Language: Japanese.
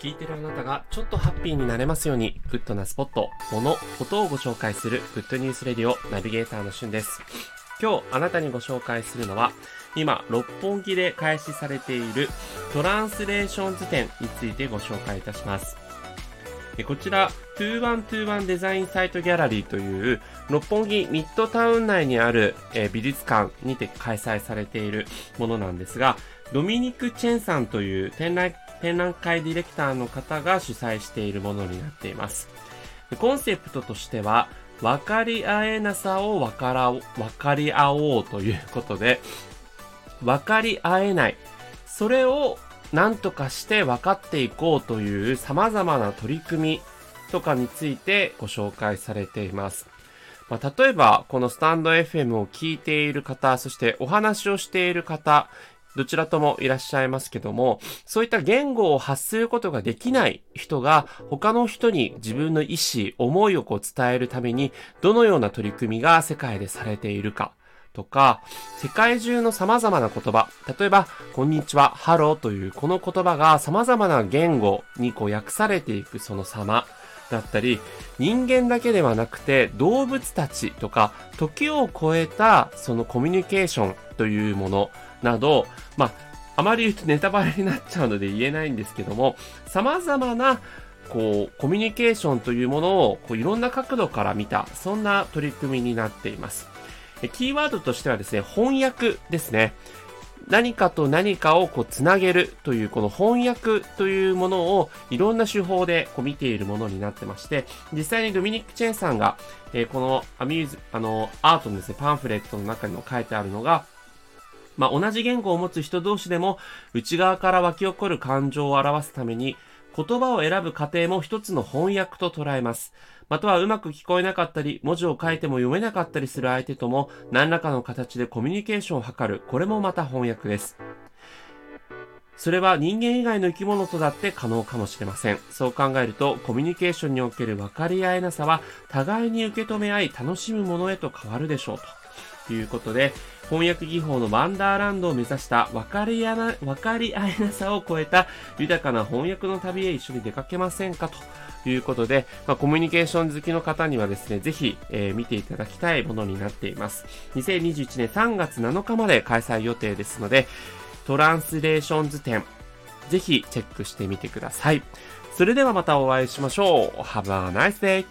聞いてるあなたがちょっとハッピーになれますように、グッドなスポット、もの、ことをご紹介するグッドニュースレディオナビゲーターのしゅんです。今日あなたにご紹介するのは、今、六本木で開始されているトランスレーションズ展についてご紹介いたします。こちら、2121デザインサイトギャラリーという六本木ミッドタウン内にある美術館にて開催されているものなんですが、ドミニク・チェンさんという展覧展覧会ディレクターの方が主催しているものになっています。コンセプトとしては、分かり合えなさを分から分かり合おうということで、分かり合えない。それを何とかして分かっていこうという様々な取り組みとかについてご紹介されています。まあ、例えば、このスタンド FM を聞いている方、そしてお話をしている方、どちらともいらっしゃいますけども、そういった言語を発することができない人が他の人に自分の意思、思いをこう伝えるためにどのような取り組みが世界でされているかとか、世界中の様々な言葉、例えば、こんにちは、ハローというこの言葉が様々な言語にこう訳されていくその様だったり、人間だけではなくて動物たちとか、時を超えたそのコミュニケーションというものなど、まあ、あまり言うとネタバレになっちゃうので言えないんですけども、様々なこう、コミュニケーションというものを、こう、いろんな角度から見た、そんな取り組みになっています。キーワードとしてはですね、翻訳ですね。何かと何かをこうつなげるというこの翻訳というものをいろんな手法でこう見ているものになってまして、実際にドミニック・チェンさんが、え、このアミューズ、あの、アートのですね、パンフレットの中にも書いてあるのが、まあ、同じ言語を持つ人同士でも内側から湧き起こる感情を表すために言葉を選ぶ過程も一つの翻訳と捉えます。またはうまく聞こえなかったり、文字を書いても読めなかったりする相手とも何らかの形でコミュニケーションを図る。これもまた翻訳です。それは人間以外の生き物とだって可能かもしれません。そう考えると、コミュニケーションにおける分かり合えなさは、互いに受け止め合い楽しむものへと変わるでしょうと。ということで、翻訳技法のワンダーランドを目指した分かりやな、分かり合えなさを超えた豊かな翻訳の旅へ一緒に出かけませんか？ということで、まあ、コミュニケーション好きの方にはですね、ぜひ、えー、見ていただきたいものになっています。2021年3月7日まで開催予定ですので、トランスレーションズ展、ぜひチェックしてみてください。それではまたお会いしましょう。Have a nice day!